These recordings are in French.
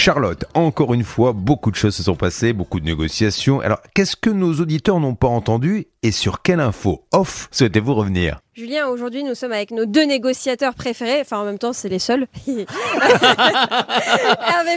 Charlotte, encore une fois, beaucoup de choses se sont passées, beaucoup de négociations. Alors, qu'est-ce que nos auditeurs n'ont pas entendu et sur quelle info off souhaitez-vous revenir? Julien, aujourd'hui, nous sommes avec nos deux négociateurs préférés. Enfin, en même temps, c'est les seuls. Hervé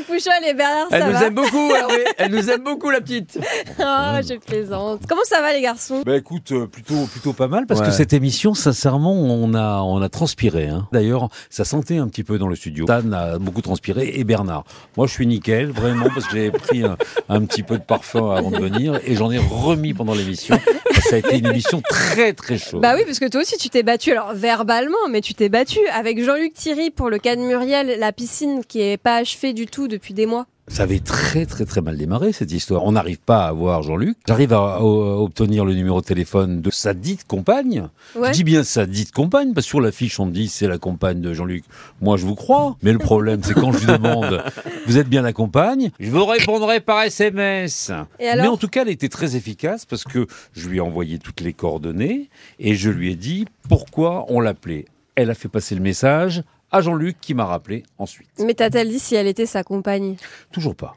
Pouchol et Bernard Elle nous Sabat. aime beaucoup, Hervé. Elle nous aime beaucoup, la petite. Ah, je plaisante. Comment ça va, les garçons? Bah écoute, euh, plutôt plutôt pas mal parce Ouais. que cette émission, sincèrement, on a on a transpiré. Hein. D'ailleurs, ça sentait un petit peu dans le studio. Dan a beaucoup transpiré et Bernard. Moi, je suis nickel, vraiment, parce que j'avais pris un, petit peu de parfum avant de venir et j'en ai remis pendant l'émission. Ça a été une émission très très chaude. Bah oui, parce que toi aussi, tu t'es battu, alors verbalement, mais tu t'es battu avec Jean-Luc Thierry pour le cas de Muriel, la piscine qui est pas achevée du tout depuis des mois. Ça avait très très très mal démarré cette histoire. On n'arrive pas à voir Jean-Luc. J'arrive à, à obtenir le numéro de téléphone de sa dite compagne. Ouais. Je dis bien sa dite compagne, parce que sur l'affiche on me dit c'est la compagne de Jean-Luc. Moi je vous crois, mais le problème c'est quand je lui demande vous êtes bien la compagne, je vous répondrai par SMS. Mais en tout cas elle était très efficace parce que je lui ai envoyé toutes les coordonnées et je lui ai dit pourquoi on l'appelait. Elle a fait passer le message à Jean-Luc qui m'a rappelé ensuite. Mais t'a-t-elle dit si elle était sa compagne? Toujours pas.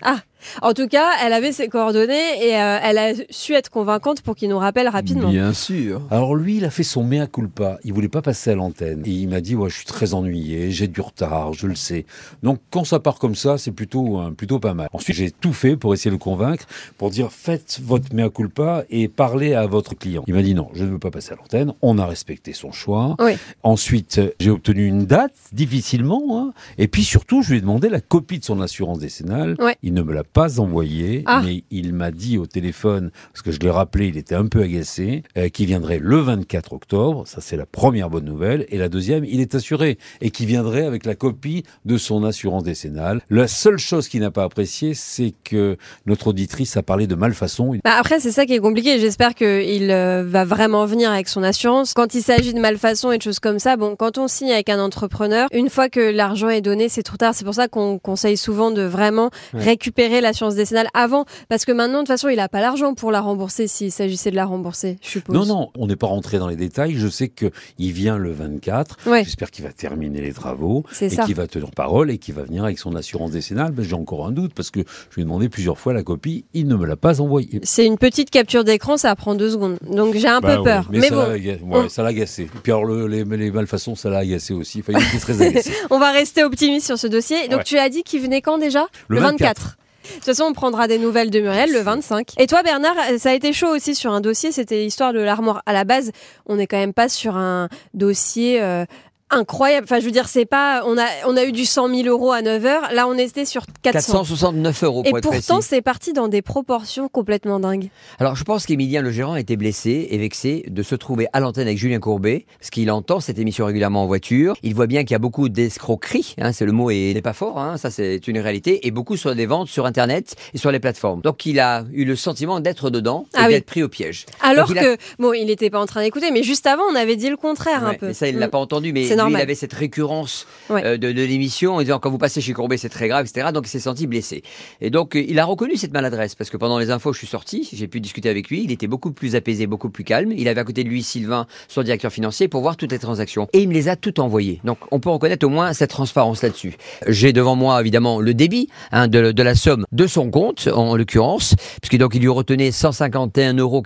En tout cas, elle avait ses coordonnées et euh, elle a su être convaincante pour qu'il nous rappelle rapidement. Bien sûr. Alors lui, il a fait son mea culpa. Il voulait pas passer à l'antenne. Et il m'a dit, ouais, je suis très ennuyé, j'ai du retard, je le sais. Donc quand ça part comme ça, c'est plutôt, euh, plutôt pas mal. Ensuite, j'ai tout fait pour essayer de le convaincre, pour dire, faites votre mea culpa et parlez à votre client. Il m'a dit, non, je ne veux pas passer à l'antenne. On a respecté son choix. Oui. Ensuite, j'ai obtenu une date, difficilement. hein. Et puis surtout, je lui ai demandé la copie de son assurance décennale. Il ne me l'a pas envoyée, Ah. mais il m'a dit au téléphone, parce que je l'ai rappelé, il était un peu agacé, euh, qu'il viendrait le 24 octobre. Ça, c'est la première bonne nouvelle. Et la deuxième, il est assuré et qu'il viendrait avec la copie de son assurance décennale. La seule chose qu'il n'a pas appréciée, c'est que notre auditrice a parlé de malfaçon. Bah après, c'est ça qui est compliqué. J'espère qu'il euh, va vraiment venir avec son assurance. Quand il s'agit de malfaçon et de choses comme ça, bon, quand on signe avec un entrepreneur, une fois que l'argent est donné, c'est trop tard. C'est pour ça qu'on conseille souvent de vraiment Ouais. récupérer l'assurance décennale avant. Parce que maintenant, de toute façon, il n'a pas l'argent pour la rembourser s'il s'agissait de la rembourser, je suppose. Non, non, on n'est pas rentré dans les détails. Je sais qu'il vient le 24. Ouais. J'espère qu'il va terminer les travaux et qu'il va tenir parole et qu'il va venir avec son assurance décennale. Mais j'ai encore un doute parce que je lui ai demandé plusieurs fois la copie. Il ne me l'a pas envoyée. C'est une petite capture d'écran, ça prend deux secondes. Donc j'ai un Bah peu peur. mais Mais ça bon, l'a ouais, ça l'a agacé. Puis alors, le- les, les malfaçons, ça l'a agacé aussi. Enfin, il était très agacé. on va rester optimiste sur ce dossier. Donc tu as dit qu'il venait quand déjà? Le 24. De toute façon, on prendra des nouvelles de Muriel le 25. Et toi, Bernard, ça a été chaud aussi sur un dossier. C'était l'histoire de l'armoire. À la base, on n'est quand même pas sur un dossier euh, incroyable. Enfin, je veux dire, c'est pas. On a, on a eu du 100 000 euros à 9 heures. Là, on était sur 400. 469 euros Et être pourtant, c'est parti dans des proportions complètement dingues. Alors, je pense qu'Emilien, le gérant, a été blessé et vexé de se trouver à l'antenne avec Julien Courbet, parce qu'il entend cette émission régulièrement en voiture. Il voit bien qu'il y a beaucoup d'escroqueries, hein, c'est le mot est- n'est pas fort, hein, ça c'est une réalité, et beaucoup sur des ventes sur Internet et sur les plateformes. Donc, il a eu le sentiment d'être dedans et Ah oui. d'être pris au piège. Alors Donc, a- que, bon, il n'était pas en train d'écouter, mais juste avant, on avait dit le contraire un peu. ça, il l'a Mm. pas entendu, mais normal. il avait cette récurrence Ouais. euh, de, de l'émission en disant quand vous passez chez Courbet, c'est très grave, etc. Donc il s'est senti blessé. Et donc euh, il a reconnu cette maladresse parce que pendant les infos, je suis sorti, j'ai pu discuter avec lui. Il était beaucoup plus apaisé, beaucoup plus calme. Il avait à côté de lui Sylvain, son directeur financier, pour voir toutes les transactions. Et il me les a toutes envoyées. Donc on peut reconnaître au moins cette transparence là-dessus. J'ai devant moi évidemment le débit hein, de, de la somme de son compte, en l'occurrence, puisque donc il lui retenait 151,84 euros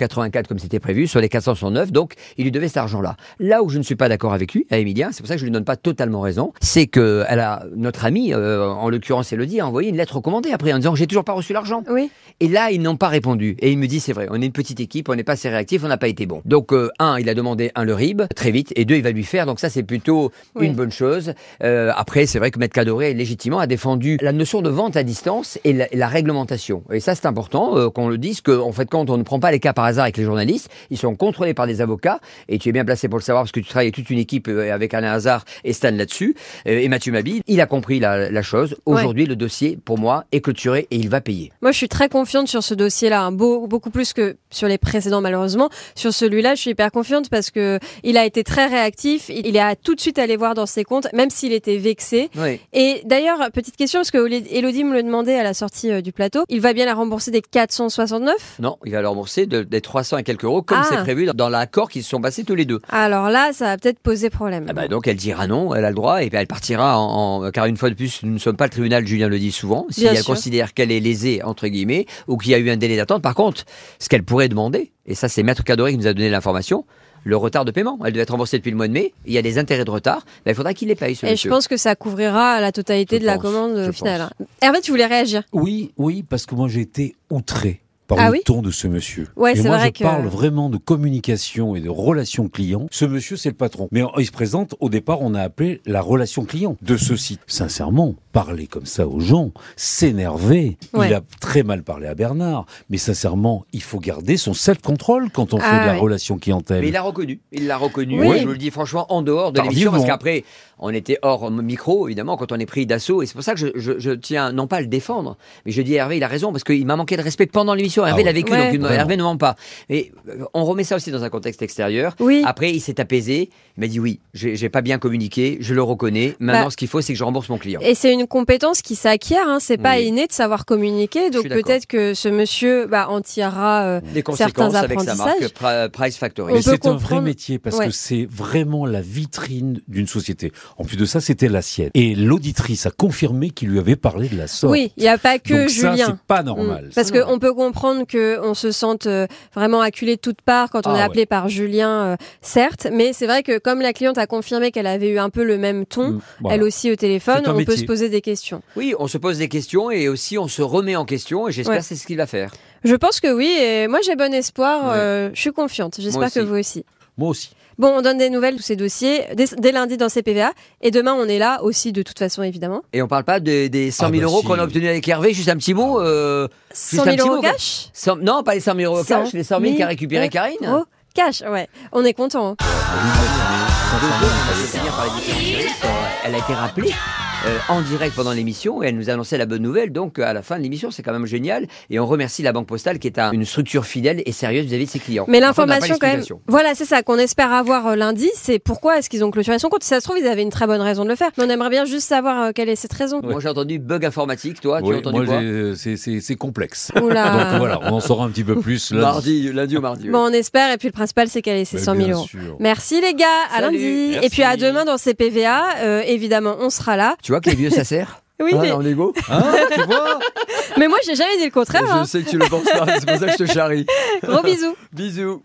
comme c'était prévu sur les 469. Donc il lui devait cet argent-là. Là où je ne suis pas d'accord avec lui, à Emilien, c'est pour ça que je lui donne pas totalement raison, c'est que elle a, notre ami, euh, en l'occurrence Elodie, a envoyé une lettre recommandée après en disant j'ai toujours pas reçu l'argent. Oui. Et là, ils n'ont pas répondu. Et il me dit, c'est vrai, on est une petite équipe, on n'est pas assez réactif, on n'a pas été bon. Donc, euh, un, il a demandé un le RIB très vite, et deux, il va lui faire. Donc ça, c'est plutôt Oui. une bonne chose. Euh, après, c'est vrai que Maître Cadoré, légitimement, a défendu la notion de vente à distance et la, réglementation. Et ça, c'est important qu'on le dise, qu'en fait, quand on ne prend pas les cas par hasard avec les journalistes, ils sont contrôlés par des avocats, et tu es bien placé pour le savoir parce que tu travailles avec toute une équipe avec Alain Alain Hazard et Stan là-dessus, euh, et Mathieu Mabi. Il a compris la, la chose. Aujourd'hui, le dossier, pour moi, est clôturé et il va payer. Moi, je suis très confiante sur ce dossier-là, hein, beau- beaucoup plus que sur les précédents, malheureusement. Sur celui-là, je suis hyper confiante parce que il a été très réactif. Il est tout de suite allé voir dans ses comptes, même s'il était vexé. Oui. Et d'ailleurs, petite question, parce que Elodie me le demandait à la sortie euh, du plateau, il va bien la rembourser des 469 Non, il va le rembourser de- des 300 et quelques euros, comme Ah. c'est prévu dans, dans l'accord qu'ils se sont passés tous les deux. Alors là, ça va peut-être poser problème. Ah bah donc elle dira non, elle a le droit et puis elle partira en, en- car une fois de plus nous ne sommes pas le tribunal, Julien le dit souvent. Si Bien elle sûr. considère qu'elle est lésée entre guillemets ou qu'il y a eu un délai d'attente, par contre, ce qu'elle pourrait demander, et ça c'est Maître Cadoré qui nous a donné l'information, le retard de paiement. Elle devait être remboursée depuis le mois de mai. Il y a des intérêts de retard. Ben, il faudra qu'il les paye. Ce Et je pense que ça couvrira la totalité Je de la commande finale. Hervé, tu voulais réagir? Oui, oui, parce que moi j'ai été outré par Ah le oui ton de ce monsieur. Ouais, et c'est moi vrai je que- parle vraiment de communication et de relation client. Ce monsieur c'est le patron. Mais il se présente, au départ on a appelé la relation client de ce site. Sincèrement, parler comme ça aux gens, s'énerver. Ouais. Il a très mal parlé à Bernard. Mais sincèrement, il faut garder son self-control quand on Ah fait de la ouais. relation clientèle. Mais il l'a reconnu. Il l'a reconnu. Oui. Je vous le dis franchement, en dehors de l'émission, parce qu'après, on était hors micro, évidemment, quand on est pris d'assaut. Et c'est pour ça que je, je- je tiens, non pas à le défendre, mais je dis à Hervé, il a raison, parce qu'il m'a manqué de respect pendant l'émission. Hervé Ah l'a ouais. vécu, Ouais. donc. Hervé ne ment pas. Mais euh, on remet ça aussi dans un contexte extérieur. Oui. Après, il s'est apaisé. Il m'a dit oui, j'ai j'ai pas bien communiqué, je le reconnais. Maintenant, Bah, ce qu'il faut, c'est que je rembourse mon client. Et c'est une compétence qui s'acquiert, hein. c'est pas Oui. inné de savoir communiquer. Donc suis d'accord. peut-être que ce monsieur bah, en tirera. euh, Des conséquences avec sa marque. Pri- Price Factory. On Mais peut c'est un vrai comprendre- métier parce Ouais. que c'est vraiment la vitrine d'une société. En plus de ça, c'était la sienne. Et l'auditrice a confirmé qu'il lui avait parlé de la sorte. Oui, il n'y a pas que Donc ça, Julien. c'est pas normal. Mm. Parce qu'on peut comprendre qu'on se sente euh, vraiment acculé de toutes parts quand on Ah est ouais. appelé par Julien, euh, certes, mais c'est vrai que comme la cliente a confirmé qu'elle avait eu un peu le même ton, Mm, voilà. elle aussi au téléphone, on peut se poser des questions. Oui, on se pose des questions et aussi on se remet en question et j'espère Ouais. que c'est ce qu'il va faire. Je pense que oui, et moi j'ai bon espoir, Ouais. euh, je suis confiante, j'espère que vous aussi. Moi aussi. Bon, on donne des nouvelles de tous ces dossiers dès, dès lundi dans CPVA, et demain on est là aussi de toute façon évidemment. Et on parle pas des, des 100 000 Ah bah euros si. qu'on a obtenus avec Hervé, juste un petit mot. euh, 100 un 000 petit euros mot, cash? 100 non, pas les 100 000 euros 100 cash, les 100 000 qu'a récupéré Karine. euros cash, ouais. On est content. hein. Elle a été rappelée euh, en direct pendant l'émission et elle nous a annoncé la bonne nouvelle. Donc à la fin de l'émission, c'est quand même génial. Et on remercie la Banque Postale qui est un- une structure fidèle et sérieuse vis-à-vis de ses clients. Mais l'information quand même, voilà, c'est ça qu'on espère avoir euh, lundi, c'est pourquoi est-ce qu'ils ont clôturé son compte. Si ça se trouve, ils avaient une très bonne raison de le faire. Mais on aimerait bien juste savoir euh, quelle est cette raison. Moi j'ai entendu bug informatique, toi tu as entendu moi, quoi j'ai- c'est- complexe. Oula. Donc voilà, on en saura un petit peu plus lundi. Mardi, lundi ou mardi. oui. Bon, on espère, et puis le principal, c'est qu'elle ait ses Mais 100 000 bien euros. sûr. Merci les gars, à Salut. lundi. Merci. Et puis à demain dans CPVA, euh, évidemment, on sera là. Tu vois que les vieux ça sert Oui, Hein, mais, en égo Hein, tu vois mais moi, j'ai jamais dit le contraire. hein. sais que tu le penses pas, c'est pour ça que je te charrie. Gros bisous. Bisous.